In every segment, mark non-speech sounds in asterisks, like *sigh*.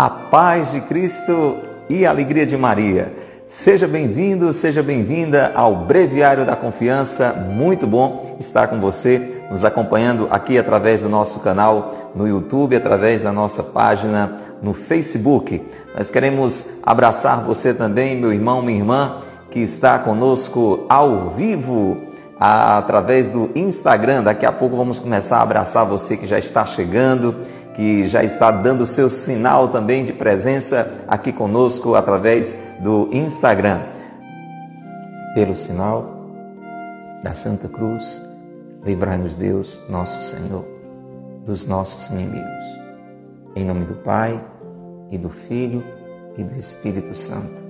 a paz de Cristo e a alegria de Maria. Seja bem-vindo, seja bem-vinda ao Breviário da Confiança. Muito bom estar com você, nos acompanhando aqui através do nosso canal no YouTube, através da nossa página no Facebook. Nós queremos abraçar você também, meu irmão, minha irmã, que está conosco ao vivo através do Instagram. Daqui a pouco vamos começar a abraçar você que já está chegando que já está dando seu sinal também de presença aqui conosco através do Instagram. Pelo sinal da Santa Cruz, livrai-nos Deus, nosso Senhor, dos nossos inimigos. Em nome do Pai, e do Filho, e do Espírito Santo.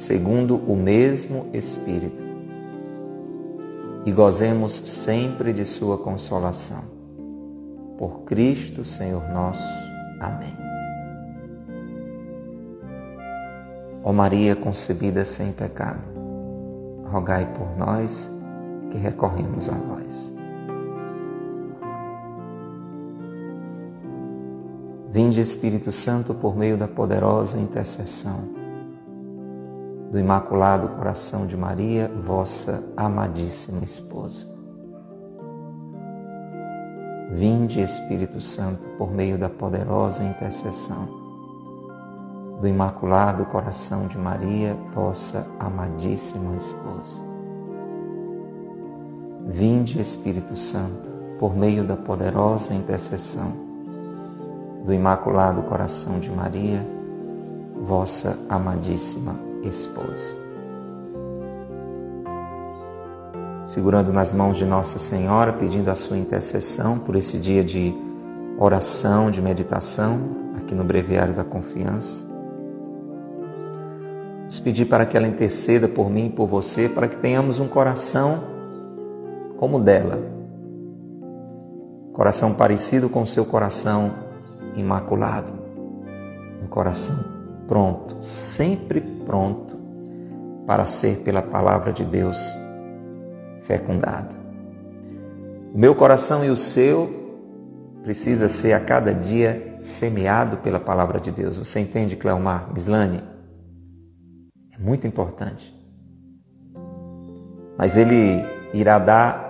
segundo o mesmo Espírito, e gozemos sempre de Sua consolação. Por Cristo, Senhor nosso. Amém. Ó Maria concebida sem pecado, rogai por nós que recorremos a vós. Vinde, Espírito Santo, por meio da poderosa intercessão do Imaculado Coração de Maria, vossa amadíssima esposa. Vinde, Espírito Santo, por meio da poderosa intercessão do Imaculado Coração de Maria, vossa amadíssima esposa. Vinde, Espírito Santo, por meio da poderosa intercessão do Imaculado Coração de Maria, vossa amadíssima esposa. Segurando nas mãos de Nossa Senhora, pedindo a sua intercessão por esse dia de oração, de meditação, aqui no Breviário da Confiança. Vamos pedir para que ela interceda por mim e por você, para que tenhamos um coração como o dela. Coração parecido com o seu coração imaculado. Um coração pronto, sempre pronto para ser pela palavra de Deus fecundado. O meu coração e o seu precisa ser a cada dia semeado pela palavra de Deus. Você entende, Cleomar Mislane? É muito importante. Mas ele irá dar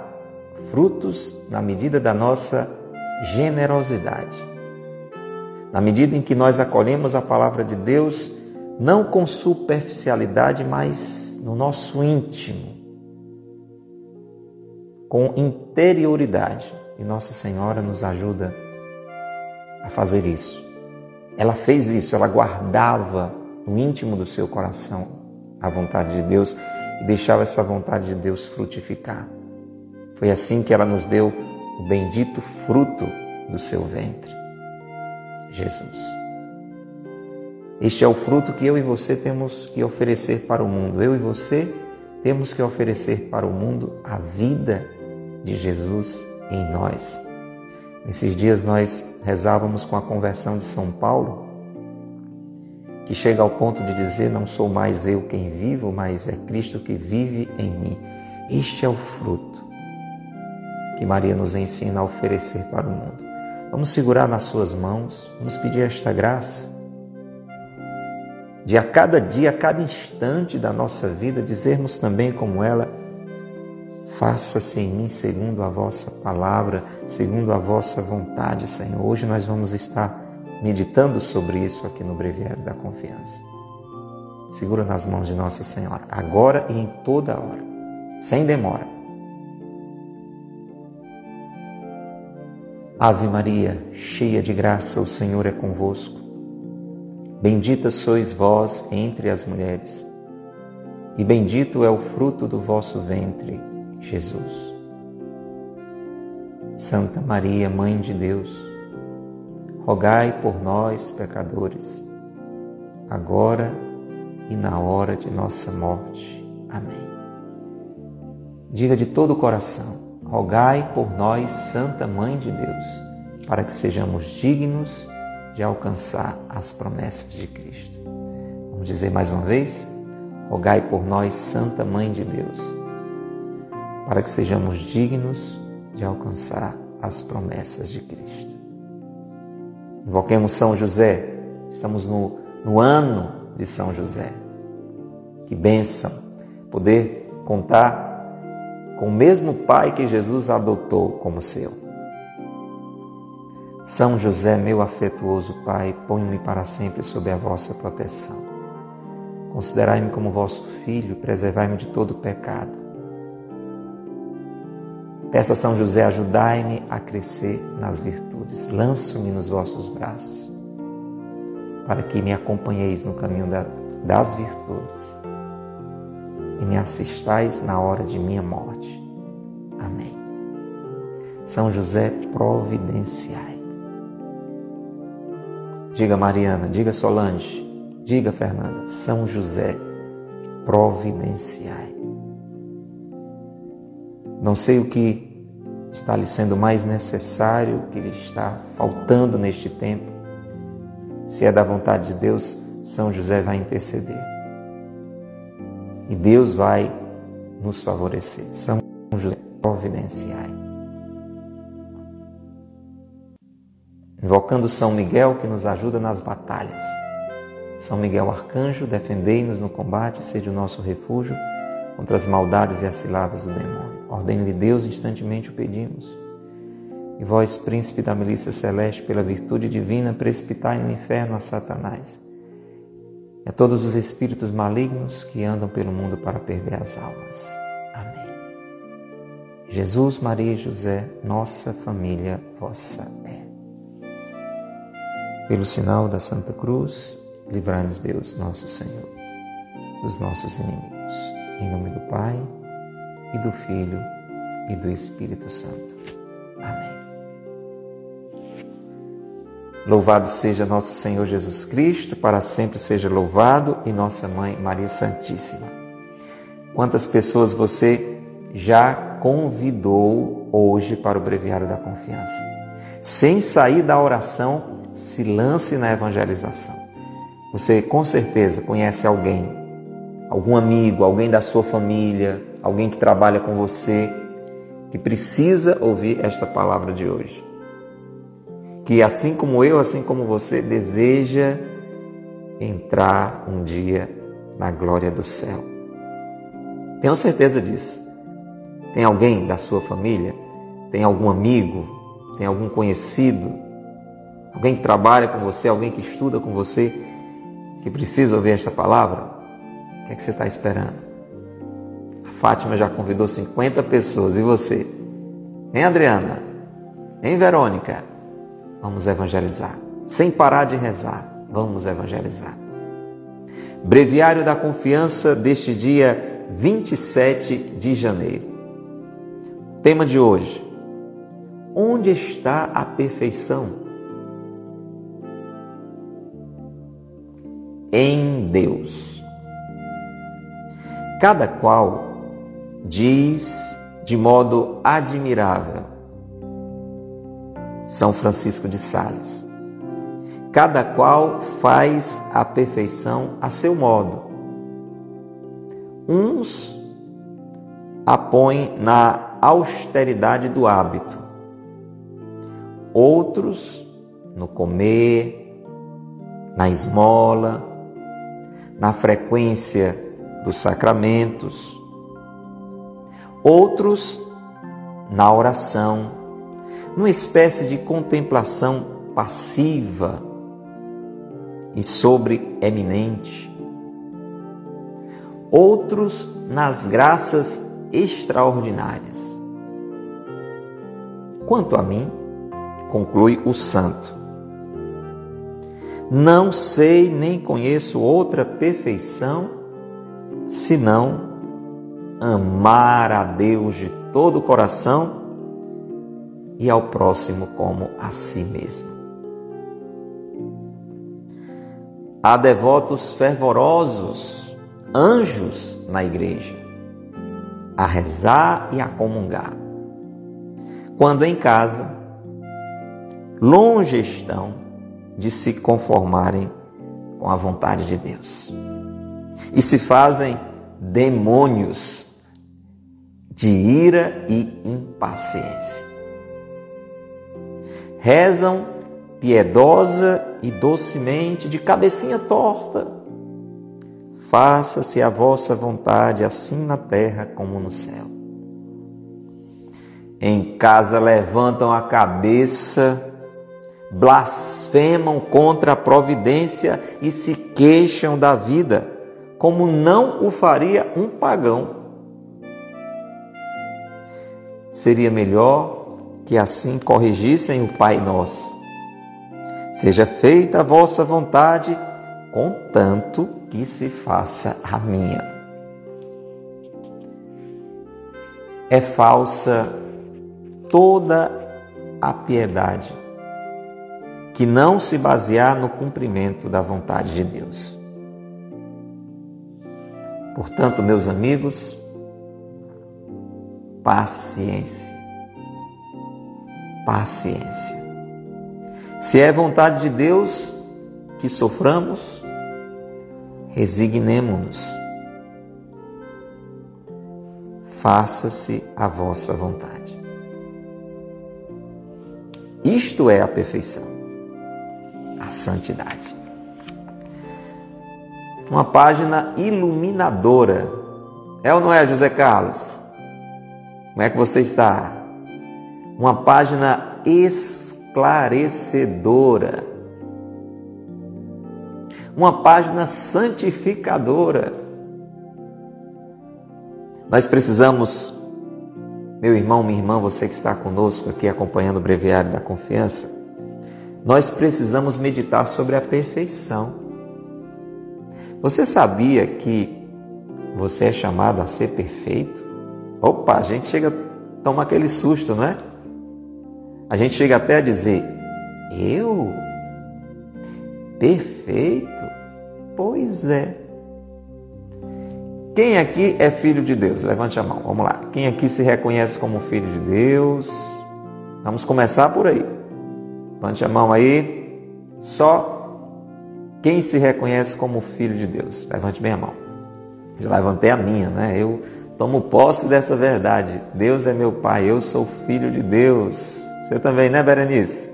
frutos na medida da nossa generosidade. Na medida em que nós acolhemos a palavra de Deus não com superficialidade, mas no nosso íntimo, com interioridade. E Nossa Senhora nos ajuda a fazer isso. Ela fez isso, ela guardava no íntimo do seu coração a vontade de Deus e deixava essa vontade de Deus frutificar. Foi assim que ela nos deu o bendito fruto do seu ventre, Jesus. Este é o fruto que eu e você temos que oferecer para o mundo. Eu e você temos que oferecer para o mundo a vida de Jesus em nós. Nesses dias nós rezávamos com a conversão de São Paulo, que chega ao ponto de dizer: Não sou mais eu quem vivo, mas é Cristo que vive em mim. Este é o fruto que Maria nos ensina a oferecer para o mundo. Vamos segurar nas suas mãos, vamos pedir esta graça de a cada dia, a cada instante da nossa vida, dizermos também como ela: Faça-se em mim segundo a vossa palavra, segundo a vossa vontade, Senhor. Hoje nós vamos estar meditando sobre isso aqui no Breviário da Confiança. Segura nas mãos de Nossa Senhora, agora e em toda hora, sem demora. Ave Maria, cheia de graça, o Senhor é convosco. Bendita sois vós entre as mulheres, e bendito é o fruto do vosso ventre, Jesus. Santa Maria, Mãe de Deus, rogai por nós, pecadores, agora e na hora de nossa morte. Amém. Diga de todo o coração: rogai por nós, Santa Mãe de Deus, para que sejamos dignos de alcançar as promessas de Cristo. Vamos dizer mais uma vez: rogai por nós, Santa Mãe de Deus, para que sejamos dignos de alcançar as promessas de Cristo. Invoquemos São José, estamos no, no ano de São José. Que bênção poder contar com o mesmo Pai que Jesus adotou como seu. São José, meu afetuoso Pai, ponho-me para sempre sob a vossa proteção. Considerai-me como vosso filho, preservai-me de todo pecado. Peça a São José, ajudai-me a crescer nas virtudes. Lanço-me nos vossos braços, para que me acompanheis no caminho das virtudes e me assistais na hora de minha morte. Amém. São José, providenciai. Diga Mariana, diga Solange, diga Fernanda, São José, providenciai. Não sei o que está lhe sendo mais necessário, o que lhe está faltando neste tempo. Se é da vontade de Deus, São José vai interceder. E Deus vai nos favorecer. São José, providenciai. Invocando São Miguel, que nos ajuda nas batalhas. São Miguel Arcanjo, defendei-nos no combate, seja o nosso refúgio contra as maldades e as ciladas do demônio. Ordene-lhe Deus, instantemente o pedimos. E vós, príncipe da milícia celeste, pela virtude divina, precipitai no inferno a Satanás e a todos os espíritos malignos que andam pelo mundo para perder as almas. Amém. Jesus, Maria e José, nossa família vossa é. Pelo sinal da Santa Cruz, livrai-nos Deus, nosso Senhor, dos nossos inimigos. Em nome do Pai, e do Filho, e do Espírito Santo. Amém. Louvado seja nosso Senhor Jesus Cristo, para sempre seja louvado, e nossa Mãe Maria Santíssima. Quantas pessoas você já convidou hoje para o Breviário da Confiança? Sem sair da oração, se lance na evangelização. Você com certeza conhece alguém algum amigo, alguém da sua família, alguém que trabalha com você, que precisa ouvir esta palavra de hoje. Que assim como eu, assim como você, deseja entrar um dia na glória do céu. Tenho certeza disso. Tem alguém da sua família? Tem algum amigo? Tem algum conhecido? Alguém que trabalha com você? Alguém que estuda com você? Que precisa ouvir esta palavra? que, é que você está esperando? A Fátima já convidou 50 pessoas e você? Hein, Adriana? Hein, Verônica? Vamos evangelizar. Sem parar de rezar, vamos evangelizar. Breviário da Confiança deste dia 27 de janeiro. Tema de hoje: Onde está a perfeição? Em Deus. Cada qual diz de modo admirável. São Francisco de Sales. Cada qual faz a perfeição a seu modo. Uns a põem na austeridade do hábito, outros no comer, na esmola, na frequência dos sacramentos, outros na oração, numa espécie de contemplação passiva e sobre-eminente, outros nas graças extraordinárias. Quanto a mim, conclui o santo, não sei nem conheço outra perfeição senão amar a Deus de todo o coração e ao próximo como a si mesmo. Há devotos fervorosos, anjos na igreja, a rezar e a comungar. Quando em casa, longe estão de se conformarem com a vontade de Deus e se fazem demônios de ira e impaciência. Rezam piedosa e docemente, de cabecinha torta. Faça-se a vossa vontade, assim na terra como no céu. Em casa levantam a cabeça, blasfemam contra a providência e se queixam da vida, como não o faria um pagão. Seria melhor que assim corrigissem o Pai Nosso. Seja feita a vossa vontade, contanto que se faça a minha. É falsa toda a piedade que não se basear no cumprimento da vontade de Deus. Portanto, meus amigos, paciência paciência. Se é vontade de Deus que soframos, resignemo-nos. Faça-se a vossa vontade. Isto é a perfeição, a santidade. Uma página iluminadora. É ou não é, José Carlos? Como é que você está? uma página esclarecedora, uma página santificadora. Nós precisamos, meu irmão, minha irmã, você que está conosco aqui acompanhando o Breviário da Confiança, nós precisamos meditar sobre a perfeição. Você sabia que você é chamado a ser perfeito? Opa, a gente chega a tomar aquele susto, não é? A gente chega até a dizer: Eu? Perfeito? Pois é. Quem aqui é filho de Deus? Levante a mão, vamos lá. Quem aqui se reconhece como filho de Deus? Vamos começar por aí. Levante a mão aí. Só quem se reconhece como filho de Deus? Levante bem a mão. Já levantei a minha, né? Eu tomo posse dessa verdade. Deus é meu Pai, eu sou filho de Deus. Você também, né, Berenice?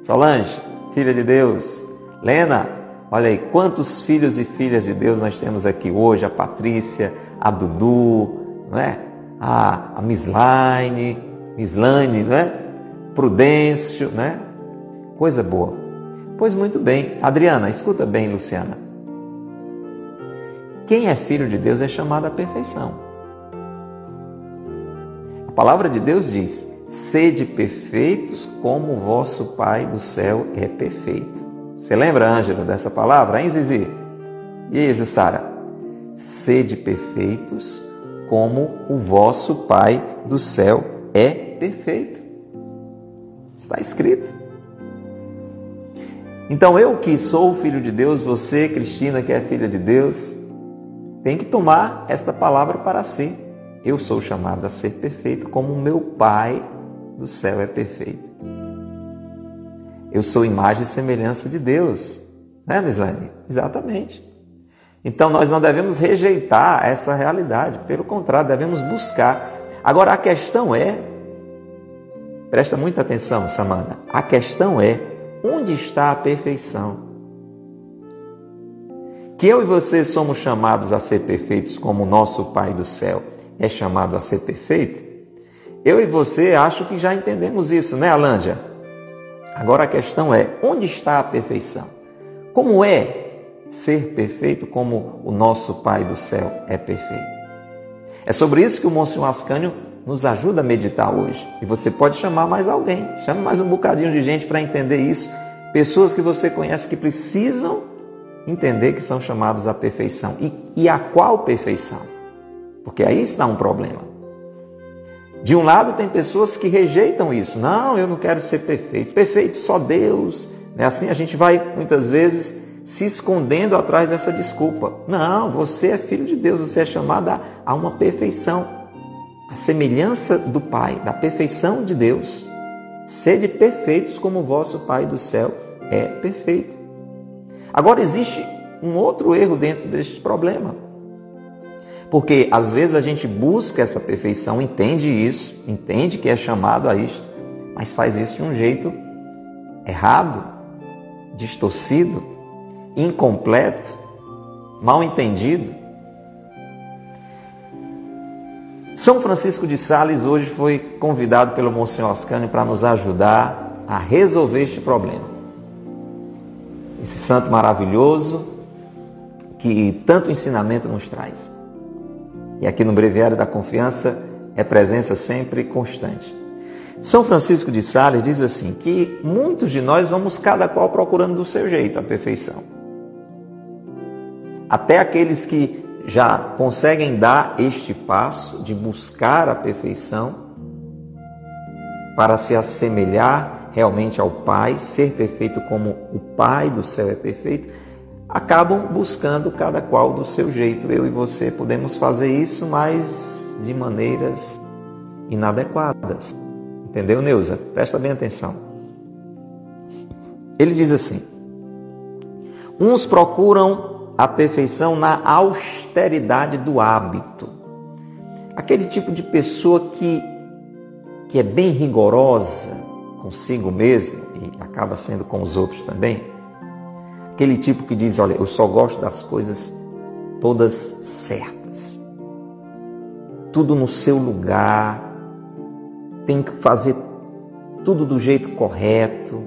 Solange, filha de Deus. Lena, olha aí, quantos filhos e filhas de Deus nós temos aqui hoje: a Patrícia, a Dudu, não é? a, a Mislaine, Mislane, não é? Prudêncio, né? Coisa boa. Pois muito bem. Adriana, escuta bem, Luciana. Quem é filho de Deus é chamado à perfeição. A palavra de Deus diz: Sede perfeitos como o vosso Pai do céu é perfeito. Você lembra, Ângela, dessa palavra, hein, Zizi? E aí, Jussara? Sede perfeitos como o vosso Pai do céu é perfeito. Está escrito. Então, eu que sou filho de Deus, você, Cristina, que é filha de Deus, tem que tomar esta palavra para si. Eu sou chamado a ser perfeito como meu Pai do céu é perfeito. Eu sou imagem e semelhança de Deus. Né, Mislane? Exatamente. Então nós não devemos rejeitar essa realidade, pelo contrário, devemos buscar. Agora a questão é, presta muita atenção, Samanta, a questão é onde está a perfeição? Que eu e você somos chamados a ser perfeitos como o nosso Pai do céu é chamado a ser perfeito? Eu e você acho que já entendemos isso, né, Alândia? Agora a questão é: onde está a perfeição? Como é ser perfeito como o nosso Pai do céu é perfeito? É sobre isso que o Monsenhor Ascânio nos ajuda a meditar hoje. E você pode chamar mais alguém, chame mais um bocadinho de gente para entender isso. Pessoas que você conhece que precisam entender que são chamados à perfeição. E, e a qual perfeição? Porque aí está um problema. De um lado, tem pessoas que rejeitam isso. Não, eu não quero ser perfeito. Perfeito só Deus. É assim a gente vai muitas vezes se escondendo atrás dessa desculpa. Não, você é filho de Deus, você é chamado a uma perfeição. A semelhança do Pai, da perfeição de Deus. Sede perfeitos como o vosso Pai do céu é perfeito. Agora existe um outro erro dentro deste problema. Porque às vezes a gente busca essa perfeição, entende isso, entende que é chamado a isto, mas faz isso de um jeito errado, distorcido, incompleto, mal entendido. São Francisco de Sales hoje foi convidado pelo Monsenhor Ascânio para nos ajudar a resolver este problema. Esse santo maravilhoso que tanto ensinamento nos traz. E aqui no Breviário da Confiança é presença sempre constante. São Francisco de Sales diz assim que muitos de nós vamos cada qual procurando do seu jeito a perfeição. Até aqueles que já conseguem dar este passo de buscar a perfeição para se assemelhar realmente ao Pai, ser perfeito como o Pai do céu é perfeito, acabam buscando cada qual do seu jeito. Eu e você podemos fazer isso, mas de maneiras inadequadas. Entendeu, Neuza? Presta bem atenção. Ele diz assim: Uns procuram a perfeição na austeridade do hábito. Aquele tipo de pessoa que, que é bem rigorosa consigo mesmo e acaba sendo com os outros também Aquele tipo que diz: Olha, eu só gosto das coisas todas certas. Tudo no seu lugar. Tem que fazer tudo do jeito correto.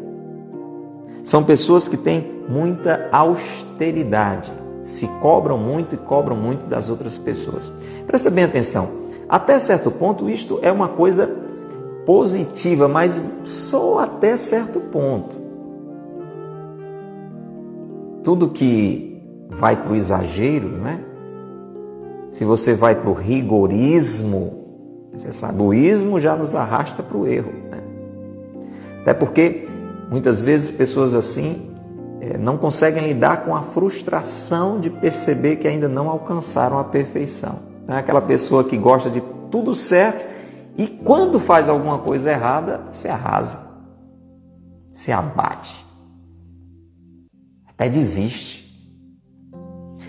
São pessoas que têm muita austeridade, se cobram muito e cobram muito das outras pessoas. Presta bem atenção. Até certo ponto, isto é uma coisa positiva, mas só até certo ponto tudo que vai para o exagero, não é? Se você vai para o rigorismo, você sabe, o ismo já nos arrasta para o erro. Né? Até porque muitas vezes pessoas assim não conseguem lidar com a frustração de perceber que ainda não alcançaram a perfeição. É aquela pessoa que gosta de tudo certo e quando faz alguma coisa errada, se arrasa, se abate até desiste.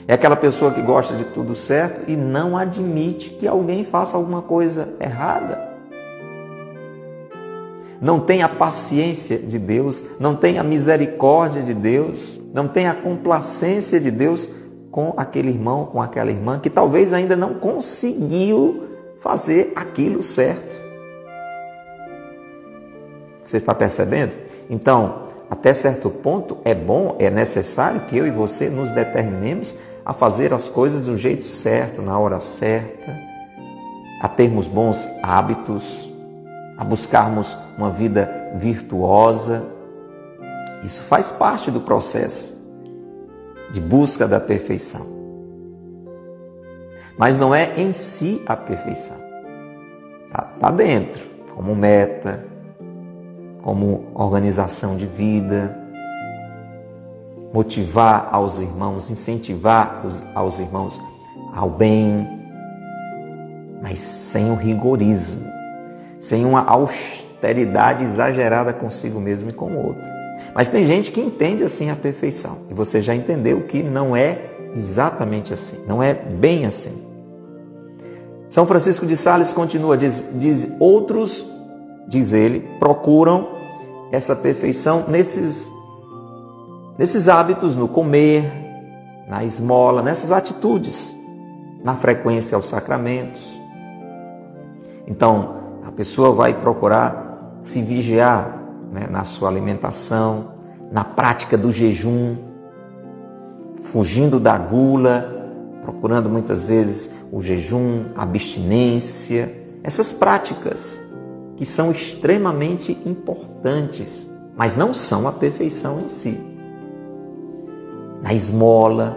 É aquela pessoa que gosta de tudo certo e não admite que alguém faça alguma coisa errada. Não tem a paciência de Deus, não tem a misericórdia de Deus, não tem a complacência de Deus com aquele irmão, com aquela irmã que talvez ainda não conseguiu fazer aquilo certo. Você está percebendo? Então, até certo ponto é bom, é necessário que eu e você nos determinemos a fazer as coisas do jeito certo, na hora certa, a termos bons hábitos, a buscarmos uma vida virtuosa. Isso faz parte do processo de busca da perfeição. Mas não é em si a perfeição. Está tá dentro, como meta, como organização de vida, motivar aos irmãos, incentivar os, aos irmãos ao bem, mas sem o rigorismo, sem uma austeridade exagerada consigo mesmo e com o outro. Mas tem gente que entende assim a perfeição, e você já entendeu que não é exatamente assim, não é bem assim. São Francisco de Sales continua, diz, diz outros, diz ele, procuram essa perfeição nesses, nesses hábitos, no comer, na esmola, nessas atitudes, na frequência aos sacramentos. Então, a pessoa vai procurar se vigiar né, na sua alimentação, na prática do jejum, fugindo da gula, procurando muitas vezes o jejum, a abstinência, essas práticas que são extremamente importantes, mas não são a perfeição em si. Na esmola,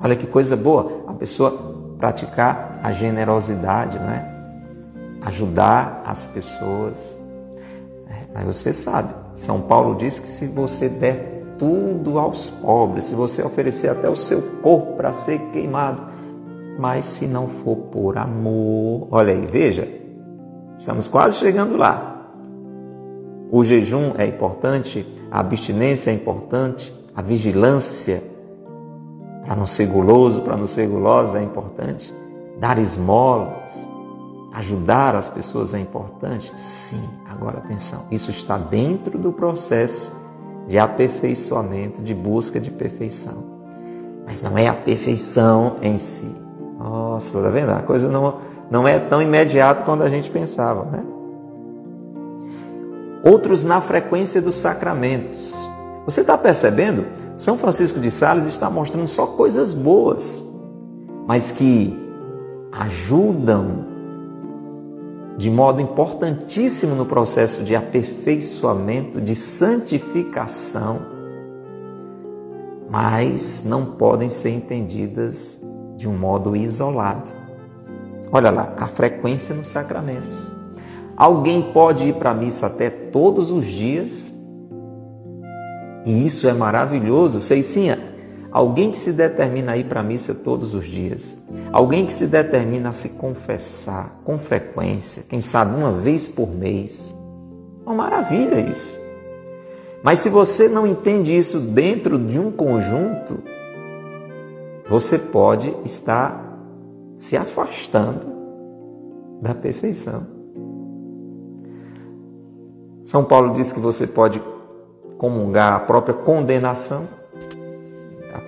olha que coisa boa, a pessoa praticar a generosidade, não é? Ajudar as pessoas. É, mas você sabe, São Paulo diz que se você der tudo aos pobres, se você oferecer até o seu corpo para ser queimado, mas se não for por amor, olha aí, veja, estamos quase chegando lá. O jejum é importante, a abstinência é importante, a vigilância para não ser guloso, para não ser gulosa é importante. Dar esmolas, ajudar as pessoas é importante? Sim, agora atenção, isso está dentro do processo de aperfeiçoamento, de busca de perfeição. Mas não é a perfeição em si. Nossa, tá vendo? A coisa não, não é tão imediata quanto a gente pensava, né? Outros na frequência dos sacramentos. Você está percebendo? São Francisco de Sales está mostrando só coisas boas, mas que ajudam de modo importantíssimo no processo de aperfeiçoamento, de santificação, mas não podem ser entendidas de um modo isolado. Olha lá, a frequência nos sacramentos. Alguém pode ir para a missa até todos os dias e isso é maravilhoso. Ceicinha, alguém que se determina a ir para a missa todos os dias, alguém que se determina a se confessar com frequência, quem sabe uma vez por mês, uma maravilha isso. Mas se você não entende isso dentro de um conjunto, você pode estar se afastando da perfeição. São Paulo diz que você pode comungar a própria condenação.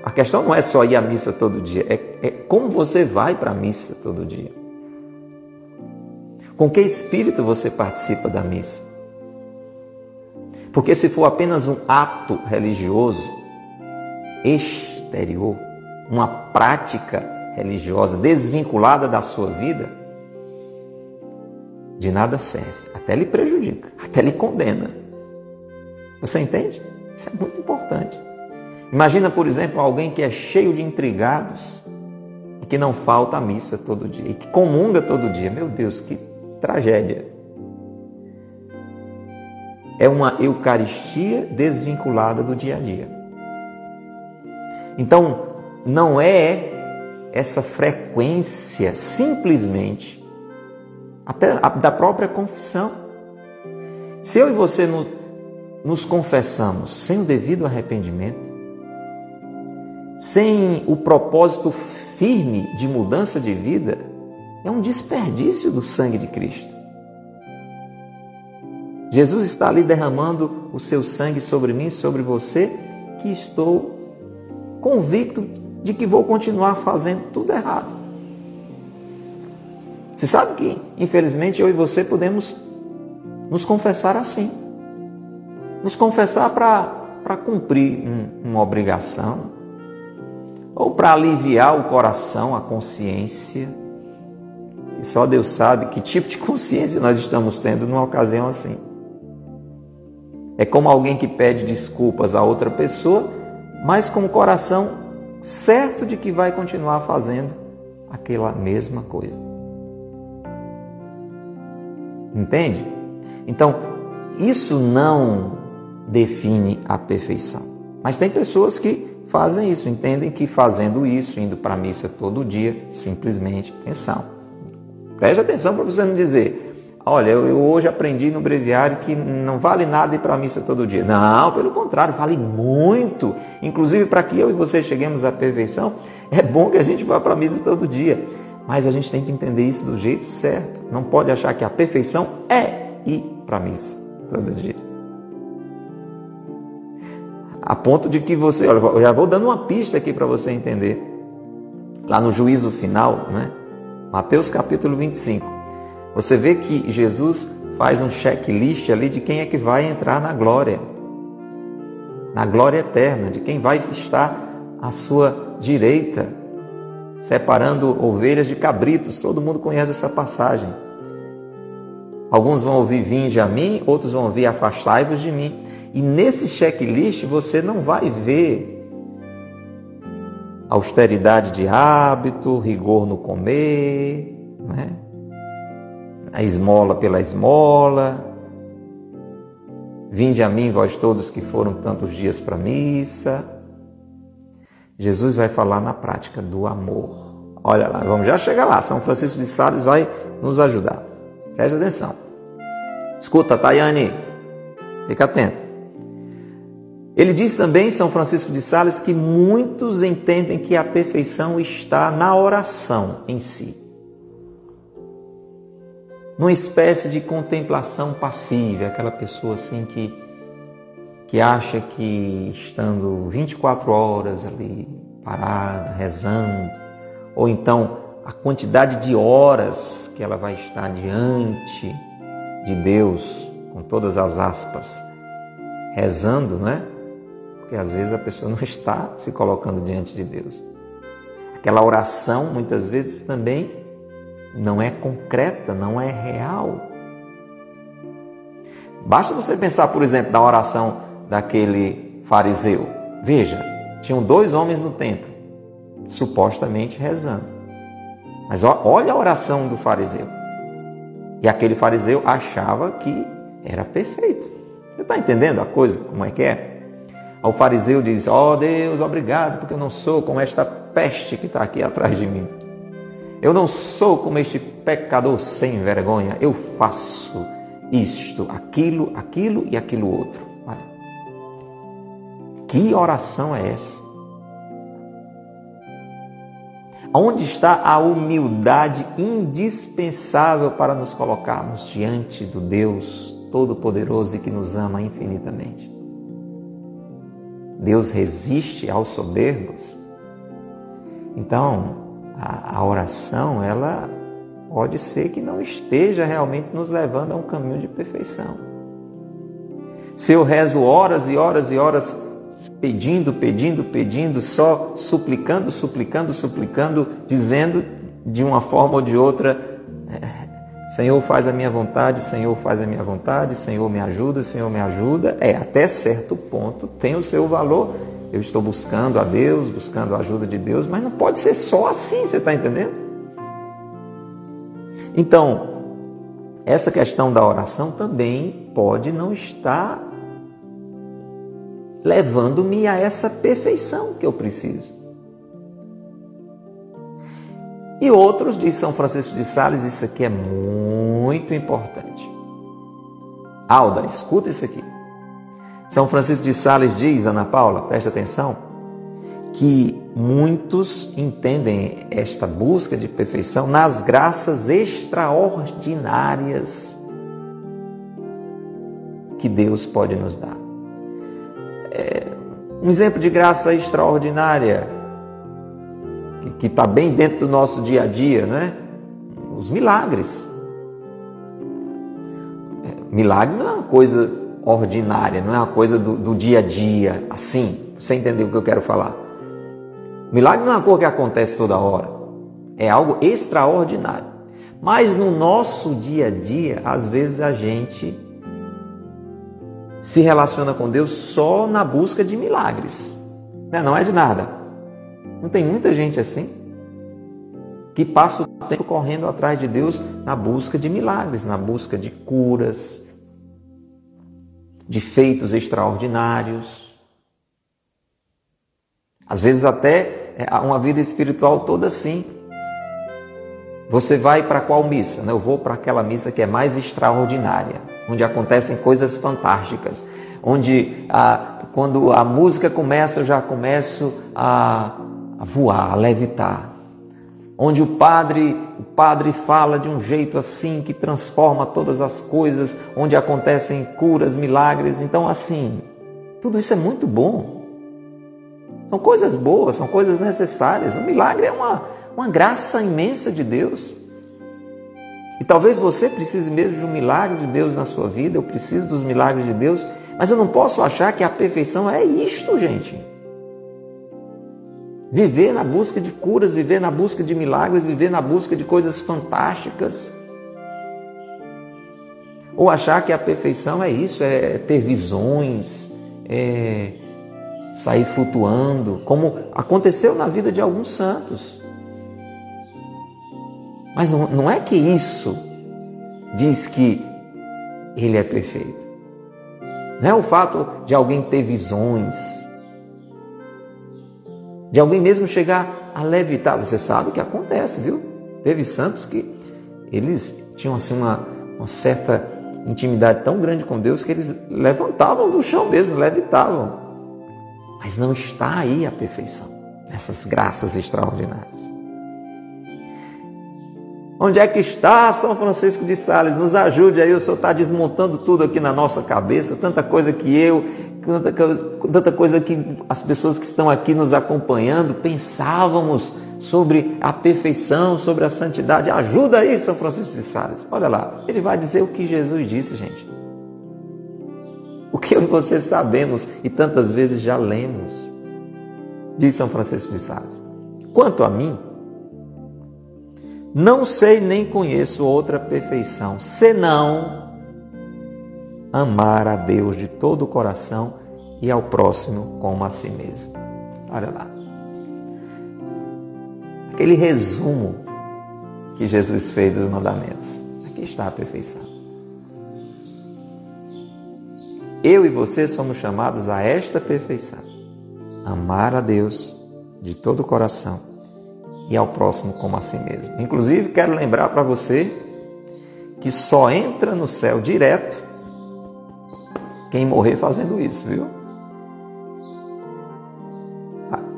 A questão não é só ir à missa todo dia, é, é como você vai para a missa todo dia. Com que espírito você participa da missa? Porque se for apenas um ato religioso exterior, uma prática religiosa desvinculada da sua vida, de nada serve, até lhe prejudica, até lhe condena. Você entende? Isso é muito importante. Imagina, por exemplo, alguém que é cheio de intrigados e que não falta a missa todo dia e que comunga todo dia. Meu Deus, que tragédia! É uma Eucaristia desvinculada do dia a dia. Então, não é essa frequência simplesmente até da própria confissão. Se eu e você nos confessamos sem o devido arrependimento, sem o propósito firme de mudança de vida, é um desperdício do sangue de Cristo. Jesus está ali derramando o seu sangue sobre mim, sobre você, que estou convicto de que vou continuar fazendo tudo errado. Você sabe que, infelizmente, eu e você podemos nos confessar assim nos confessar para cumprir um, uma obrigação, ou para aliviar o coração, a consciência. E só Deus sabe que tipo de *laughs* consciência nós estamos tendo numa ocasião assim. É como alguém que pede desculpas a outra pessoa, mas com o coração certo de que vai continuar fazendo aquela mesma coisa. Entende? Então, isso não define a perfeição. Mas tem pessoas que fazem isso, entendem que fazendo isso, indo para a missa todo dia, simplesmente, atenção. Preste atenção para você não dizer, olha, eu, eu, hoje aprendi no breviário que não vale nada ir para a missa todo dia. Não, pelo contrário, vale muito. Inclusive, para que eu e você cheguemos à perfeição, é bom que a gente vá para a missa todo dia. Mas a gente tem que entender isso do jeito certo. Não pode achar que a perfeição é ir para a missa todo dia. A ponto de que você, olha, eu já vou dando uma pista aqui para você entender. Lá no juízo final, né? Mateus capítulo 25. Você vê que Jesus faz um checklist ali de quem é que vai entrar na glória. Na glória eterna, de quem vai estar à sua direita, separando ovelhas de cabritos. Todo mundo conhece essa passagem. Alguns vão ouvir vinde a mim, outros vão ouvir afastai-vos de mim. E nesse checklist você não vai ver austeridade de hábito, rigor no comer, né? a esmola pela esmola. Vinde a mim, vós todos que foram tantos dias para a missa. Jesus vai falar na prática do amor. Olha lá, vamos já chegar lá. São Francisco de Sales vai nos ajudar. Preste atenção. Escuta, Tayane. Fica atento. Ele diz também, São Francisco de Sales, que muitos entendem que a perfeição está na oração em si. Numa espécie de contemplação passiva, aquela pessoa assim que, que acha que estando 24 horas ali parada, rezando, ou então a quantidade de horas que ela vai estar diante de Deus, com todas as aspas, rezando, não é? Porque às vezes a pessoa não está se colocando diante de Deus. Aquela oração muitas vezes também não é concreta, não é real. Basta você pensar, por exemplo, na oração daquele fariseu. Veja, tinham dois homens no templo, supostamente rezando. Mas olha a oração do fariseu. E aquele fariseu achava que era perfeito. Você está entendendo a coisa, como é que é? Ao fariseu diz: Ó oh Deus, obrigado, porque eu não sou como esta peste que está aqui atrás de mim. Eu não sou como este pecador sem vergonha. Eu faço isto, aquilo, aquilo e aquilo outro. Olha. Que oração é essa? Onde está a humildade indispensável para nos colocarmos diante do Deus Todo-Poderoso e que nos ama infinitamente? Deus resiste aos soberbos. Então, a, a, oração, ela pode ser que não esteja realmente nos levando a um caminho de perfeição. Se eu rezo horas e horas e horas pedindo, pedindo, pedindo, só suplicando, suplicando, suplicando, dizendo de uma forma ou de outra, Senhor, faz a minha vontade, Senhor, faz a minha vontade, Senhor, me ajuda, Senhor, me ajuda. É, até certo ponto tem o seu valor. Eu estou buscando a Deus, buscando a ajuda de Deus, mas não pode ser só assim, você está entendendo? Então, essa questão da oração também pode não estar levando-me a essa perfeição que eu preciso. E outros, diz São Francisco de Sales, isso aqui é muito importante. Alda, escuta isso aqui. São Francisco de Sales diz, Ana Paula, presta atenção, que muitos entendem esta busca de perfeição nas graças extraordinárias que Deus pode nos dar. É, um exemplo de graça extraordinária que está bem dentro do nosso dia a dia, né? Os milagres. É, milagre não é uma coisa ordinária, não é uma coisa do, do dia a dia, assim. Você entendeu o que eu quero falar? Milagre não é uma coisa que acontece toda hora. É algo extraordinário. Mas no nosso dia a dia, às vezes a gente se relaciona com Deus só na busca de milagres. Né? Não é de nada. Não tem muita gente assim que passa o tempo correndo atrás de Deus na busca de milagres, na busca de curas, de feitos extraordinários. Às vezes até é, uma vida espiritual toda assim. Você vai para qual missa? Eu vou para aquela missa que é mais extraordinária, onde acontecem coisas fantásticas, onde a, quando a música começa eu já começo a a voar, a levitar. Onde o padre, o padre fala de um jeito assim que transforma todas as coisas, onde acontecem curas, milagres. Então, assim, tudo isso é muito bom. São coisas boas, são coisas necessárias. O milagre é uma, uma graça imensa de Deus. E talvez você precise mesmo de um milagre de Deus na sua vida, eu preciso dos milagres de Deus, mas eu não posso achar que a perfeição é isto, gente. Viver na busca de curas, viver na busca de milagres, viver na busca de coisas fantásticas. Ou achar que a perfeição é isso, é ter visões, é sair flutuando, como aconteceu na vida de alguns santos. Mas não, não é que isso diz que ele é perfeito. Não é o fato de alguém ter visões, de alguém mesmo chegar a levitar. Você sabe que acontece, viu? Teve santos que eles tinham assim uma, uma certa intimidade tão grande com Deus que eles levantavam do chão mesmo, levitavam. Mas não está aí a perfeição, nessas graças extraordinárias. Onde é que está São Francisco de Sales? Nos ajude aí, o senhor está desmontando tudo aqui na nossa cabeça, tanta coisa que eu, tanta, coisa que as pessoas que estão aqui nos acompanhando pensávamos sobre a perfeição, sobre a santidade. Ajuda aí, São Francisco de Sales. Olha lá, ele vai dizer o que Jesus disse, gente. O que eu e você sabemos e tantas vezes já lemos. Diz São Francisco de Sales. Quanto a mim, não sei nem conheço outra perfeição, senão amar a Deus de todo o coração e ao próximo como a si mesmo. Olha lá. Aquele resumo que Jesus fez dos mandamentos. Aqui está a perfeição. Eu e você somos chamados a esta perfeição: amar a Deus de todo o coração e ao próximo como a si mesmo. Inclusive, quero lembrar para você que só entra no céu direto quem morrer fazendo isso, viu?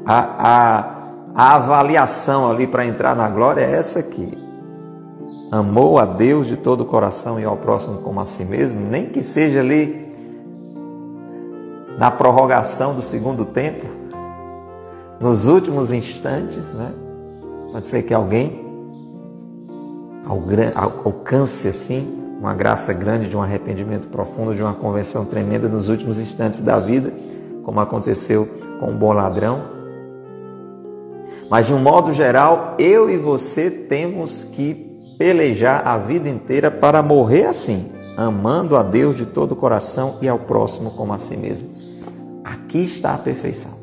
A, a, a avaliação ali para entrar na glória é essa aqui. Amou a Deus de todo o coração e ao próximo como a si mesmo, nem que seja ali na prorrogação do segundo tempo, nos últimos instantes, né? Pode ser que alguém alcance assim uma graça grande de um arrependimento profundo, de uma conversão tremenda nos últimos instantes da vida, como aconteceu com o bom ladrão. Mas de um modo geral, eu e você temos que pelejar a vida inteira para morrer assim, amando a Deus de todo o coração e ao próximo como a si mesmo. Aqui está a perfeição.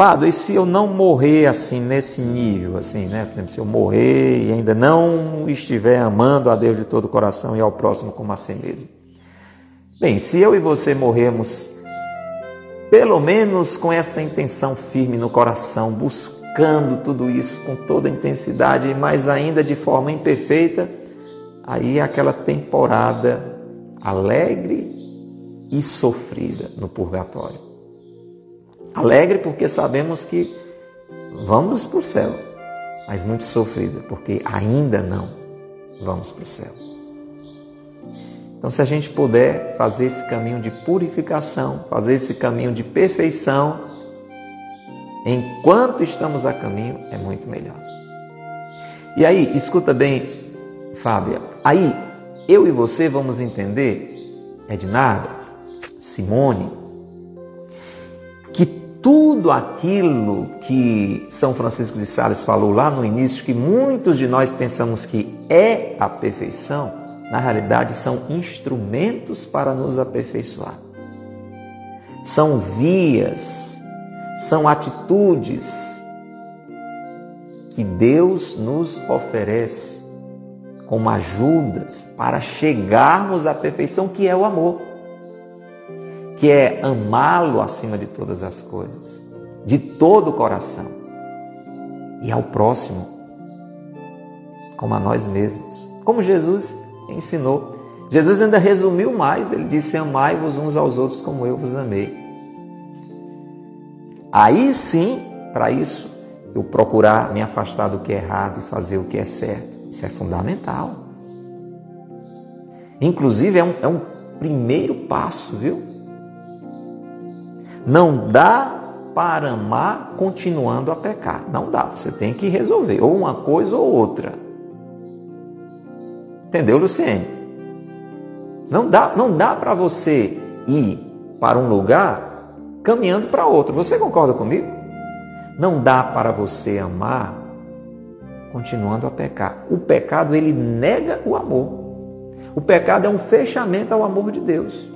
Padre, e se eu não morrer assim, nesse nível, assim, né? Por exemplo, se eu morrer e ainda não estiver amando a Deus de todo o coração e ao próximo como a si mesmo. Bem, se eu e você morrermos, pelo menos com essa intenção firme no coração, buscando tudo isso com toda intensidade, mas ainda de forma imperfeita, aí é aquela temporada alegre e sofrida no purgatório. Alegre porque sabemos que vamos para o céu, mas muito sofrida porque ainda não vamos para o céu. Então, se a gente puder fazer esse caminho de purificação, fazer esse caminho de perfeição, enquanto estamos a caminho, é muito melhor. E aí, escuta bem, Fábia, aí eu e você vamos entender, Ednarda, Simone, tudo aquilo que São Francisco de Sales falou lá no início, que muitos de nós pensamos que é a perfeição, na realidade são instrumentos para nos aperfeiçoar. São vias, são atitudes que Deus nos oferece como ajudas para chegarmos à perfeição que é o amor que é amá-lo acima de todas as coisas, de todo o coração, e ao próximo, como a nós mesmos, como Jesus ensinou. Jesus ainda resumiu mais, ele disse: Amai-vos uns aos outros como eu vos amei. Aí sim, para isso, eu procurar me afastar do que é errado e fazer o que é certo. Isso é fundamental. Inclusive, é um, é um primeiro passo, viu? Não dá para amar continuando a pecar. Não dá. Você tem que resolver ou uma coisa ou outra. Entendeu, Luciene? Não dá, não dá para você ir para um lugar caminhando para outro. Você concorda comigo? Não dá para você amar continuando a pecar. O pecado ele nega o amor. O pecado é um fechamento ao amor de Deus.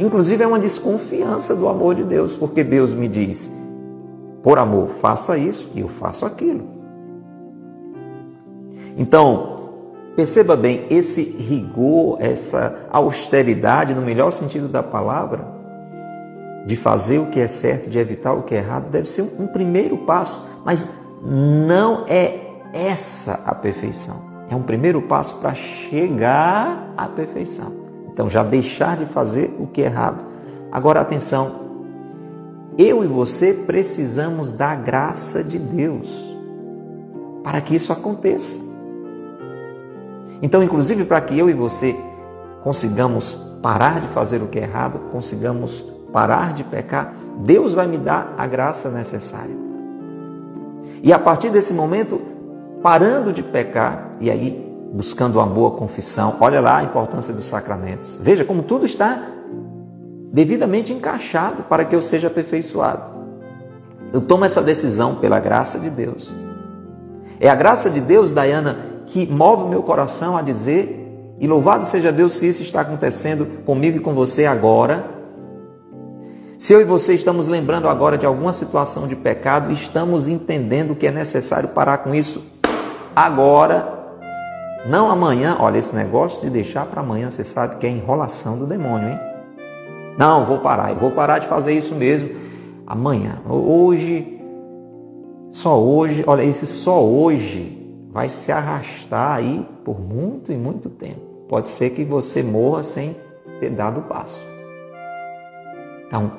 Inclusive é uma desconfiança do amor de Deus, porque Deus me diz: por amor, faça isso e eu faço aquilo. Então, perceba bem, esse rigor, essa austeridade, no melhor sentido da palavra, de fazer o que é certo, de evitar o que é errado, deve ser um primeiro passo, mas não é essa a perfeição. É um primeiro passo para chegar à perfeição. Então, já deixar de fazer o que é errado. Agora, atenção, eu e você precisamos da graça de Deus para que isso aconteça. Então, inclusive, para que eu e você consigamos parar de fazer o que é errado, consigamos parar de pecar, Deus vai me dar a graça necessária. E a partir desse momento, parando de pecar, e aí buscando uma boa confissão, olha lá a importância dos sacramentos. Veja como tudo está devidamente encaixado para que eu seja aperfeiçoado. Eu tomo essa decisão pela graça de Deus. É a graça de Deus, Diana, que move o meu coração a dizer, e louvado seja Deus se isso está acontecendo comigo e com você agora. Se eu e você estamos lembrando agora de alguma situação de pecado, estamos entendendo que é necessário parar com isso agora, não amanhã. Olha, esse negócio de deixar para amanhã, você sabe que é enrolação do demônio, hein? Não, vou parar, eu vou parar de fazer isso mesmo amanhã. Hoje, só hoje, olha, esse só hoje vai se arrastar aí por muito e muito tempo. Pode ser que você morra sem ter dado o passo. Então,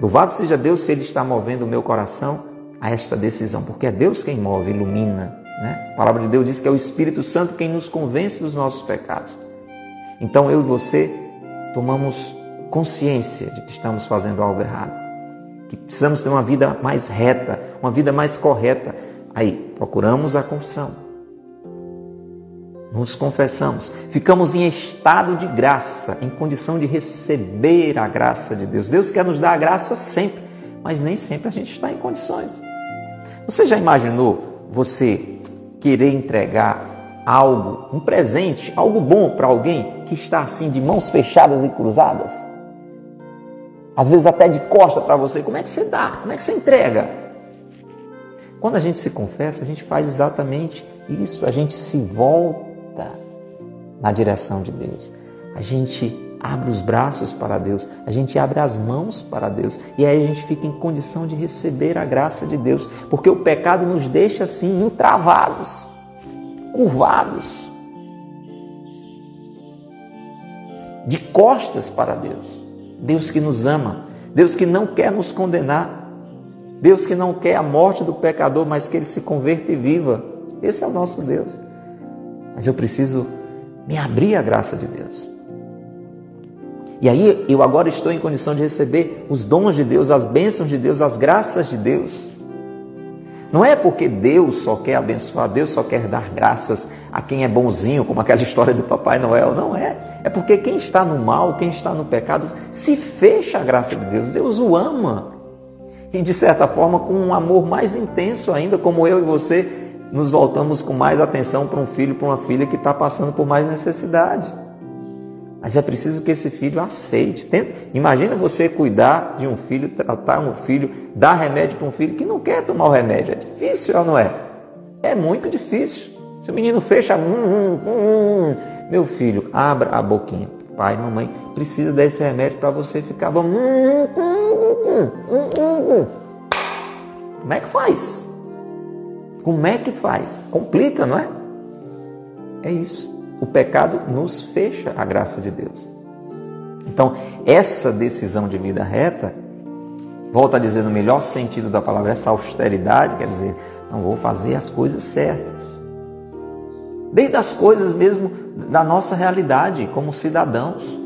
louvado seja Deus se Ele está movendo o meu coração a esta decisão, porque é Deus quem move, ilumina. Né? A palavra de Deus diz que é o Espírito Santo quem nos convence dos nossos pecados. Então, eu e você tomamos consciência de que estamos fazendo algo errado, que precisamos ter uma vida mais reta, uma vida mais correta. Aí, procuramos a confissão, nos confessamos, ficamos em estado de graça, em condição de receber a graça de Deus. Deus quer nos dar a graça sempre, mas nem sempre a gente está em condições. Você já imaginou você querer entregar algo, um presente, algo bom para alguém que está assim de mãos fechadas e cruzadas? Às vezes até de costa para você. Como é que você dá? Como é que você entrega? Quando a gente se confessa, a gente faz exatamente isso. A gente se volta na direção de Deus. A gente abre os braços para Deus, a gente abre as mãos para Deus e aí a gente fica em condição de receber a graça de Deus, porque o pecado nos deixa assim entravados, curvados, de costas para Deus. Deus que nos ama, Deus que não quer nos condenar, Deus que não quer a morte do pecador, mas que ele se converta e viva. Esse é o nosso Deus. Mas eu preciso me abrir à graça de Deus. E aí eu agora estou em condição de receber os dons de Deus, as bênçãos de Deus, as graças de Deus. Não é porque Deus só quer abençoar, Deus só quer dar graças a quem é bonzinho, como aquela *laughs* história do Papai Noel. Não é. É porque quem está no mal, quem está no pecado, se fecha a graça de Deus. Deus o ama. E de certa forma, com um amor mais intenso ainda, como eu e você nos voltamos com mais atenção para um filho, para uma filha que está passando por mais necessidade. Mas é preciso que esse filho aceite. Tenta, imagina você cuidar de um filho, tratar um filho, dar remédio para um filho que não quer tomar o remédio. É difícil ou não é? É muito difícil. Se o menino fecha, hum, hum, hum, meu filho, abra a boquinha. Pai, mamãe, precisa desse remédio para você ficar bom. Como é que faz? Como é que faz? Complica, não é? É isso. O pecado nos fecha a graça de Deus. Então, essa decisão de vida reta, volta a dizer no melhor sentido da palavra, essa austeridade, quer dizer, não vou fazer as coisas certas. Desde as coisas mesmo da nossa realidade como cidadãos.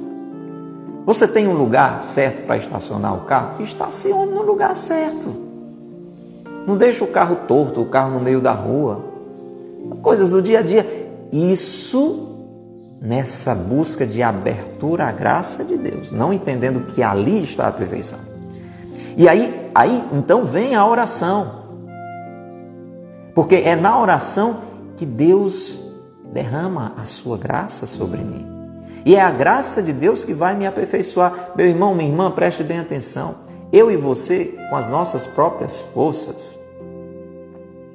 Você tem um lugar certo para estacionar o carro? Estacione no lugar certo. Não deixa o carro torto, o carro no meio da rua. São coisas do dia a dia. Isso nessa busca de abertura à graça de Deus, não entendendo que ali está a perfeição. E aí, aí então vem a oração. Porque é na oração que Deus derrama a sua graça sobre mim. E é a graça de Deus que vai me aperfeiçoar. Meu irmão, minha irmã, preste bem atenção. Eu e você, com as nossas próprias forças,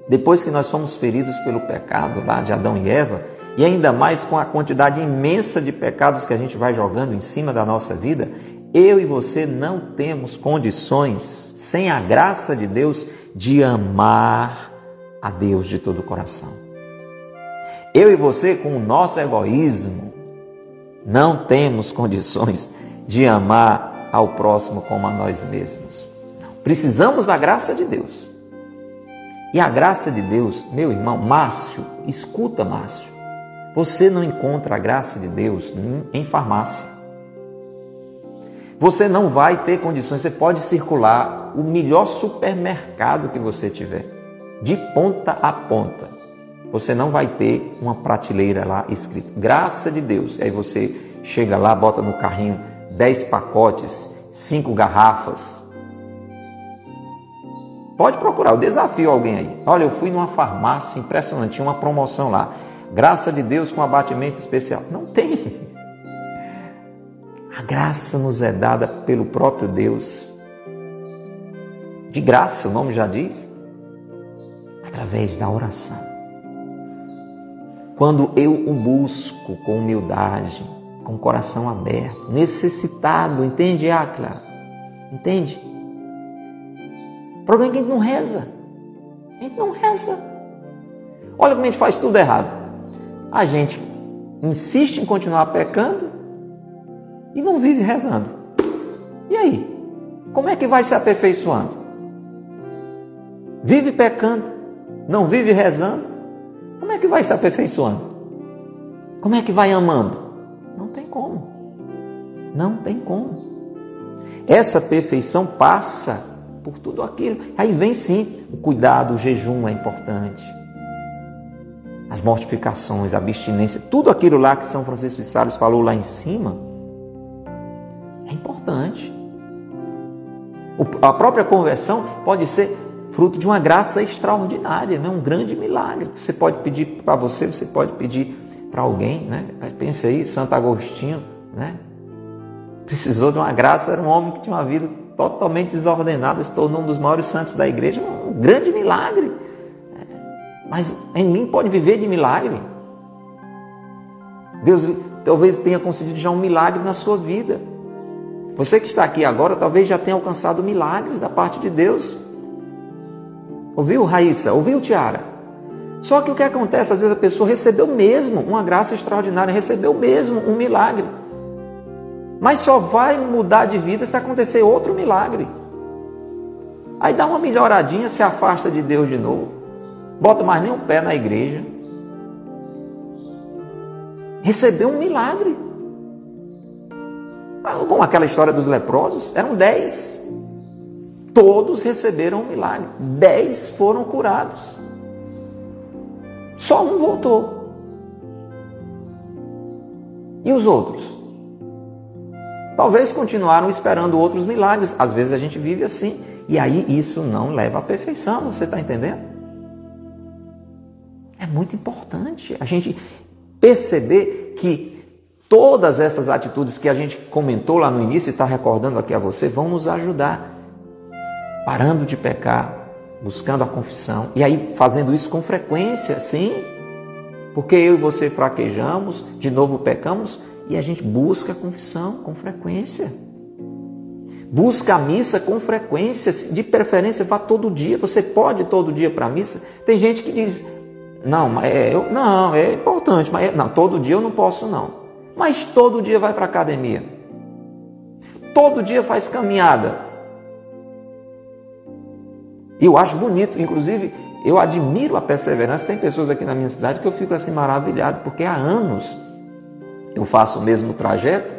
depois que nós fomos feridos pelo pecado lá de Adão e Eva, e ainda mais com a quantidade imensa de pecados que a gente vai jogando em cima da nossa vida, eu e você não temos condições, sem a graça de Deus, de amar a Deus de todo o coração. Eu e você, com o nosso egoísmo, não temos condições de amar ao próximo como a nós mesmos. Precisamos da graça de Deus. E a graça de Deus, meu irmão Márcio, escuta, Márcio. Você não encontra a graça de Deus em farmácia. Você não vai ter condições, você pode circular o melhor supermercado que você tiver, de ponta a ponta. Você não vai ter uma prateleira lá escrito graça de Deus. Aí você chega lá, bota no carrinho 10 pacotes, 5 garrafas. Pode procurar, eu desafio alguém aí. Olha, eu fui numa farmácia impressionante, tinha uma promoção lá. Graça de Deus com abatimento especial. Não tem. A graça nos é dada pelo próprio Deus. De graça, o nome já diz, através da oração. Quando eu o busco com humildade, com coração aberto, necessitado, entende, Acla? Entende? O problema é que a gente não reza. A gente não reza. Olha como a gente faz tudo errado a gente insiste em continuar pecando e não vive rezando. E aí? Como é que vai se aperfeiçoando? Vive pecando, não vive rezando? Como é que vai se aperfeiçoando? Como é que vai amando? Não tem como. Não tem como. Essa perfeição passa por tudo aquilo. Aí vem sim o cuidado, o jejum é importante as mortificações, a abstinência, tudo aquilo lá que São Francisco de Sales falou lá em cima, é importante. A própria conversão pode ser fruto de uma graça extraordinária, né? um grande milagre. Você pode pedir para você, você pode pedir para alguém. Né? Pense aí, Santo Agostinho, né? precisou de uma graça, era um homem que tinha uma vida totalmente desordenada, se tornou um dos maiores santos da igreja, um grande milagre. Mas ninguém pode viver de milagre. Deus talvez tenha concedido já um milagre na sua vida. Você que está aqui agora talvez já tenha alcançado milagres da parte de Deus. Ouviu, Raíssa? Ouviu, Tiara? Só que o que acontece, às vezes a pessoa recebeu mesmo uma graça extraordinária, recebeu mesmo um milagre. Mas só vai mudar de vida se acontecer outro milagre. Aí dá uma melhoradinha, se afasta de Deus de novo bota mais nem um pé na igreja. Recebeu um milagre. Como aquela história dos leprosos, eram dez. Todos receberam um milagre. Dez foram curados. Só um voltou. E os outros? Talvez continuaram esperando outros milagres. Às vezes a gente vive assim. E aí isso não leva à perfeição, você está entendendo? É muito importante a gente perceber que todas essas atitudes que a gente comentou lá no início e está recordando aqui a você vão nos ajudar. Parando de pecar, buscando a confissão e aí fazendo isso com frequência, sim, porque eu e você fraquejamos, de novo pecamos e a gente busca a confissão com frequência. Busca a missa com frequência, de preferência vá todo dia. Você pode todo dia para a missa. Tem gente que diz: não, é, eu, não, é importante, mas não, todo dia eu não posso não. Mas todo dia vai para academia. Todo dia faz caminhada. Eu acho bonito, inclusive eu admiro a perseverança. Tem pessoas aqui na minha cidade que eu fico assim maravilhado, porque há anos eu faço o mesmo trajeto,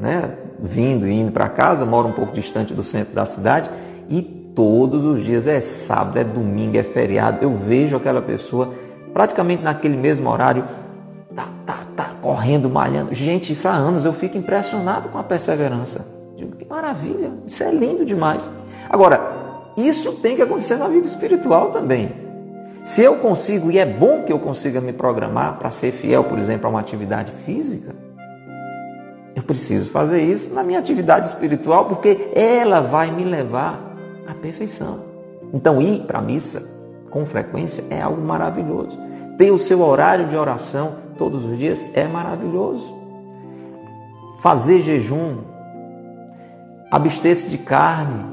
né, vindo e indo para casa, moro um pouco distante do centro da cidade e todos os dias é sábado, é domingo, é feriado, eu vejo aquela pessoa praticamente naquele mesmo horário, tá, tá, tá correndo, malhando. Gente, isso há anos eu fico impressionado com a perseverança. Digo, que maravilha, isso é lindo demais. Agora, isso tem que acontecer na vida espiritual também. Se eu consigo, e é bom que eu consiga me programar para ser fiel, por exemplo, a uma atividade física, Eu preciso fazer isso na minha atividade espiritual porque ela vai me levar à perfeição. Então, ir para a missa com frequência é algo maravilhoso. Ter o seu horário de oração todos os dias é maravilhoso. Fazer jejum, abster-se de carne,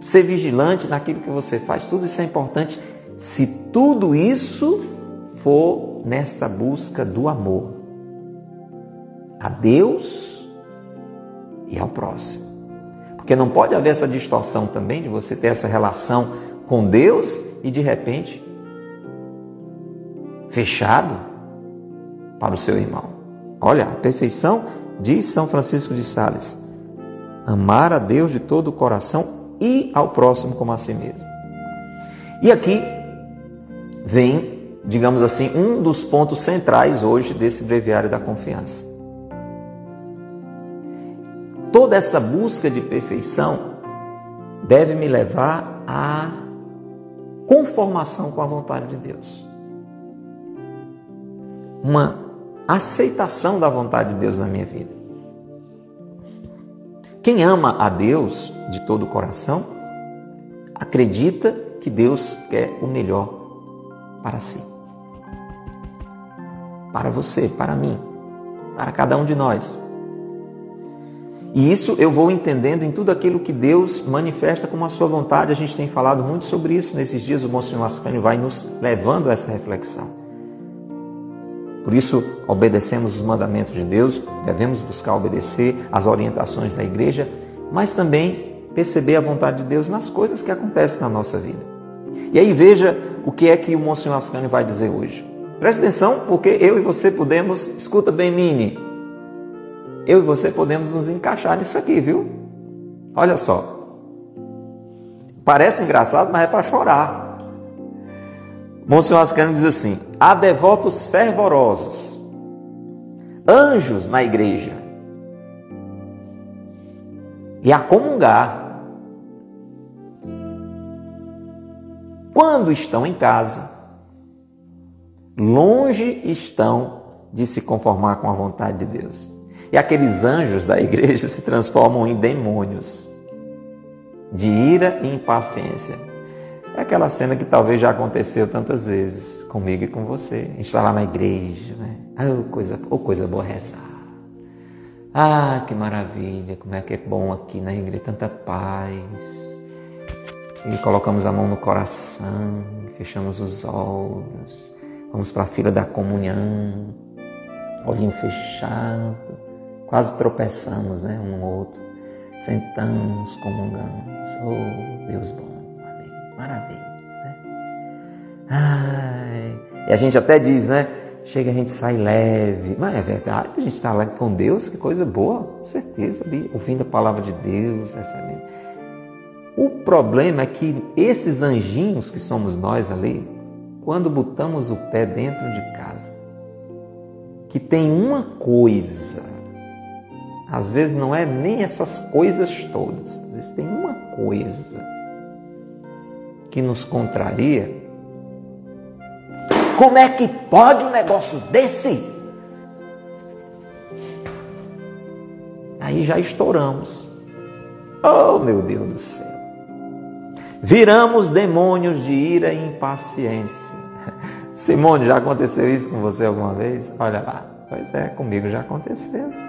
ser vigilante naquilo que você faz, tudo isso é importante se tudo isso for nesta busca do amor a Deus e ao próximo. Porque não pode haver essa distorção também de você ter essa relação com Deus e de repente fechado para o seu irmão. Olha, a perfeição, diz São Francisco de Sales, amar a Deus de todo o coração e ao próximo como a si mesmo. E aqui vem, digamos assim, um dos pontos centrais hoje desse breviário da confiança. Toda essa busca de perfeição deve me levar à conformação com a vontade de Deus. Uma aceitação da vontade de Deus na minha vida. Quem ama a Deus de todo o coração, acredita que Deus quer o melhor para si. Para você, para mim, para cada um de nós. E isso eu vou entendendo em tudo aquilo que Deus manifesta como a sua vontade. A gente tem falado muito sobre isso nesses dias. O Monsenhor Ascânio vai nos levando a essa reflexão. Por isso, obedecemos os mandamentos de Deus, devemos buscar obedecer às orientações da igreja, mas também perceber a vontade de Deus nas coisas que acontecem na nossa vida. E aí veja o que é que o Monsenhor Ascânio vai dizer hoje. Preste atenção, porque eu e você podemos, escuta bem, Mini, eu e você podemos nos encaixar nisso aqui, viu? Olha só. Parece engraçado, mas é para chorar. Monsenhor Ascano diz assim: há devotos fervorosos, anjos na igreja, e a comungar. Quando estão em casa, longe estão de se conformar com a vontade de Deus. E aqueles anjos da *laughs* igreja se transformam em demônios de ira e impaciência. É aquela cena que talvez já aconteceu tantas vezes comigo e com você. A gente está lá na igreja, né? Oh, coisa, oh, coisa boa rezar. Ah, que maravilha, como é que é bom aqui na igreja, tanta paz. E colocamos a mão no coração, fechamos os olhos, vamos para a fila da comunhão, olhinho fechado Quase tropeçamos, né, um no outro. Sentamos, comungamos. Oh, Deus bom, amém. Maravilha, né? Ai, e a gente até diz, né? Chega, a gente sai leve. Mas é verdade, a gente está lá com Deus, que coisa boa, com certeza, ali, ouvindo a palavra de Deus, recebendo. O problema é que esses anjinhos que somos nós ali, quando botamos o pé dentro de casa, que tem uma coisa às vezes não é nem essas coisas todas, às vezes tem uma coisa que nos contraria. Como é que pode um negócio desse? Aí já estouramos. Oh, meu Deus do céu. Viramos demônios de ira e impaciência. *laughs* Simone, já aconteceu isso com você alguma vez? Olha lá. Pois é, comigo já aconteceu.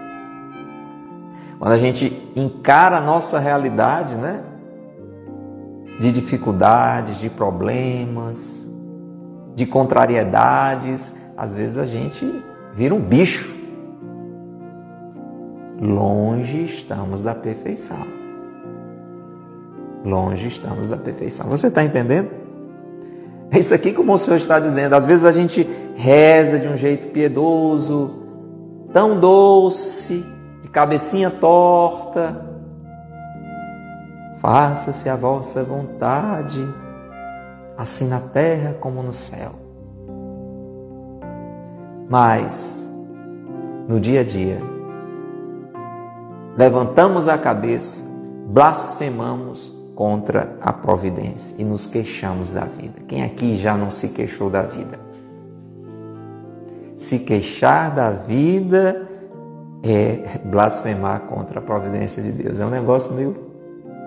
Quando a gente encara a nossa realidade, né? De dificuldades, de problemas, de contrariedades, às vezes a gente vira um bicho. Longe estamos da perfeição. Longe estamos da perfeição. Você está entendendo? É isso aqui que o Senhor está dizendo. Às vezes a gente reza de um jeito piedoso, tão doce, de cabecinha torta. Faça-se a vossa vontade, assim na terra como no céu. Mas, no dia a dia, levantamos a cabeça, blasfemamos contra a providência e nos queixamos da vida. Quem aqui já não se queixou da vida? Se queixar da vida é blasfemar contra a providência de Deus. É um negócio meio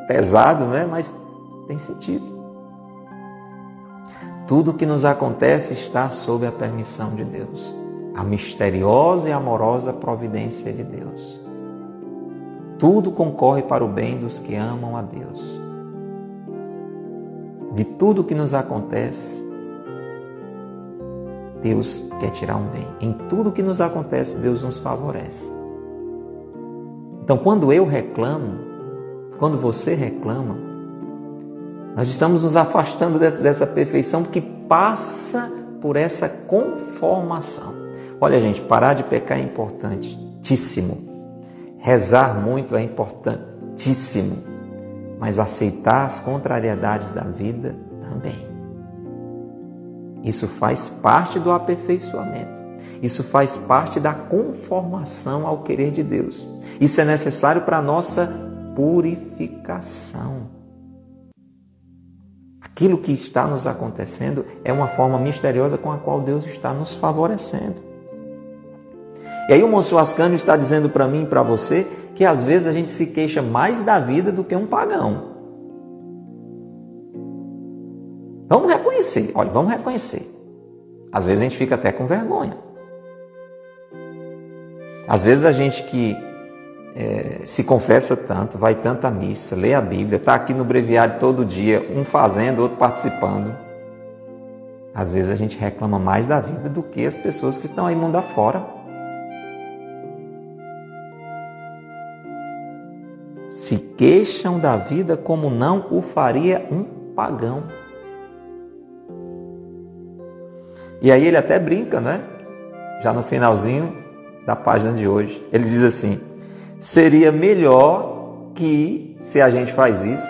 pesado, né? Mas tem sentido. Tudo que nos acontece está sob a permissão de Deus, a misteriosa e amorosa providência de Deus. Tudo concorre para o bem dos que amam a Deus. De tudo que nos acontece, Deus quer tirar um bem. Em tudo que nos acontece, Deus nos favorece. Então, quando eu reclamo, quando você reclama, nós estamos nos afastando dessa, dessa perfeição que passa por essa conformação. Olha, gente, parar de pecar é importantíssimo. Rezar muito é importantíssimo. Mas aceitar as contrariedades da vida também. Isso faz parte do aperfeiçoamento. Isso faz parte da conformação ao querer de Deus. Isso é necessário para a nossa purificação. Aquilo que está nos acontecendo é uma forma misteriosa com a qual Deus está nos favorecendo. E aí o Monsenhor Ascânio está dizendo para mim e para você que às vezes a gente se queixa mais da vida do que um pagão. Vamos reconhecer, olha, vamos reconhecer. Às vezes a gente fica até com vergonha. Às vezes a gente que é, se confessa tanto, vai tanto à missa, lê a Bíblia, está aqui no breviário todo dia, um fazendo, outro participando. Às vezes a gente reclama mais da vida do que as pessoas que estão aí mundo afora. se queixam da vida como não o faria um pagão. E aí ele até brinca, né? Já no finalzinho da página de hoje. Ele diz assim: seria melhor que, se a gente faz isso,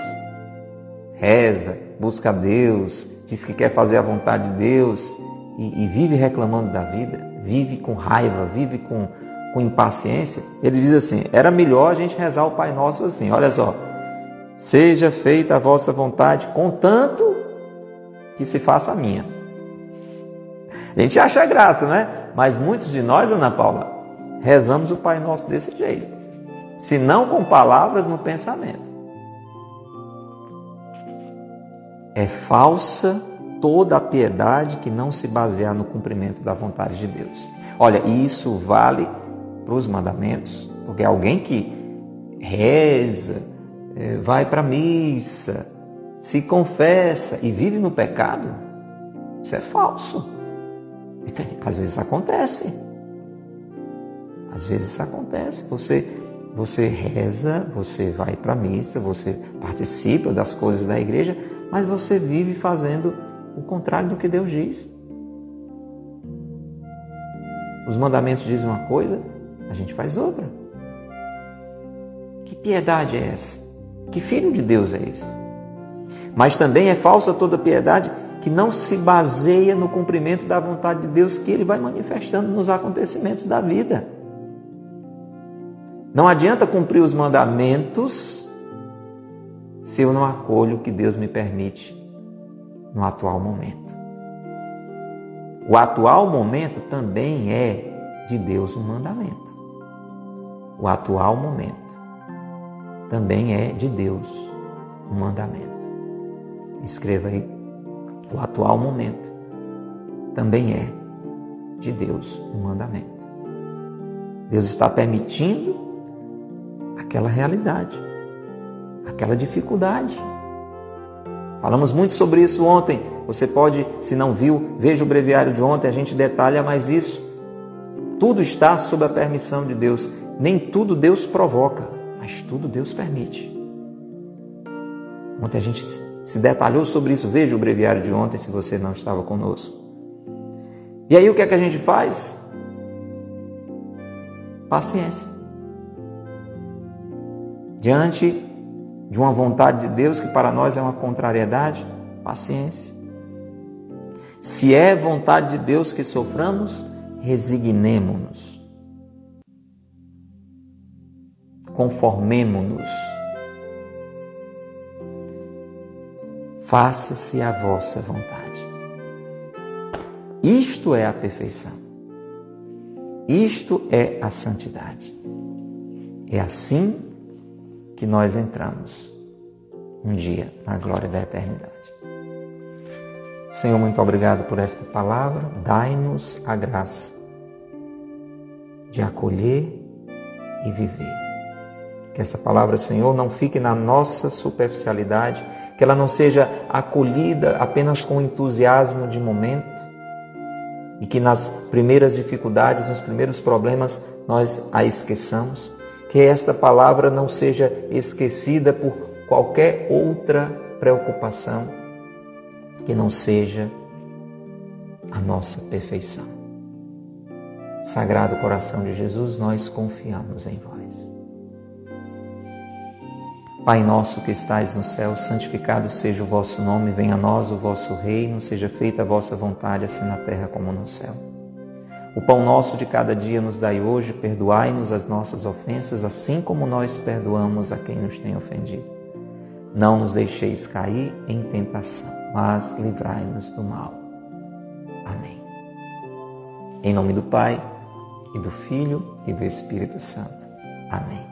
reza, busca Deus, diz que quer fazer a vontade de Deus e, e vive reclamando da vida, vive com raiva, vive com com impaciência, ele diz assim: era melhor a gente rezar o Pai Nosso assim, olha só, seja feita a vossa vontade, contanto que se faça a minha. A gente acha graça, né? Mas muitos de nós, Ana Paula, rezamos o Pai Nosso desse jeito, se não com palavras no pensamento. É falsa toda a piedade que não se basear no cumprimento da vontade de Deus. Olha, isso vale para os mandamentos, porque alguém que reza, é, vai para a missa, se confessa e vive no pecado, isso é falso. Às vezes acontece. Às vezes acontece. Você, você reza, você vai para a missa, você participa das coisas da igreja, mas você vive fazendo o contrário do que Deus diz. Os mandamentos dizem uma coisa, a gente faz outra. Que piedade é essa? Que filho de Deus é esse? Mas também é falsa toda piedade que não se baseia no cumprimento da vontade de Deus que ele vai manifestando nos acontecimentos da vida. Não adianta cumprir os mandamentos se eu não acolho o que Deus me permite no atual momento. O atual momento também é de Deus um mandamento o atual momento. Também é de Deus um mandamento. Escreva aí. O atual momento também é de Deus um mandamento. Deus está permitindo aquela realidade, aquela dificuldade. Falamos muito sobre isso ontem. Você pode, se não viu, veja o breviário de ontem, a gente detalha mais isso. Tudo está sob a permissão de Deus. Nem tudo Deus provoca, mas tudo Deus permite. Ontem a gente se detalhou sobre isso. Veja o breviário de ontem se você não estava conosco. E aí o que é que a gente faz? Paciência. Diante de uma vontade de Deus que para nós é uma contrariedade, paciência. Se é vontade de Deus que soframos, resignemo-nos. conformemo-nos. Faça-se a vossa vontade. Isto é a perfeição. Isto é a santidade. É assim que nós entramos um dia na glória da eternidade. Senhor, muito obrigado por esta palavra. Dai-nos a graça de acolher e viver. Que essa palavra, Senhor, não fique na nossa superficialidade, que ela não seja acolhida apenas com entusiasmo de momento e que nas primeiras dificuldades, nos primeiros problemas, nós a esqueçamos. Que esta palavra não seja esquecida por qualquer outra preocupação que não seja a nossa perfeição. Sagrado coração de Jesus, nós confiamos em vós. Pai nosso que estais no céu, santificado seja o vosso nome, venha a nós o vosso reino, seja feita a vossa vontade, assim na terra como no céu. O pão nosso de cada dia nos dai hoje, perdoai-nos as nossas ofensas, assim como nós perdoamos a quem nos tem ofendido. Não nos deixeis cair em tentação, mas livrai-nos do mal. Amém. Em nome do Pai, e do Filho, e do Espírito Santo. Amém.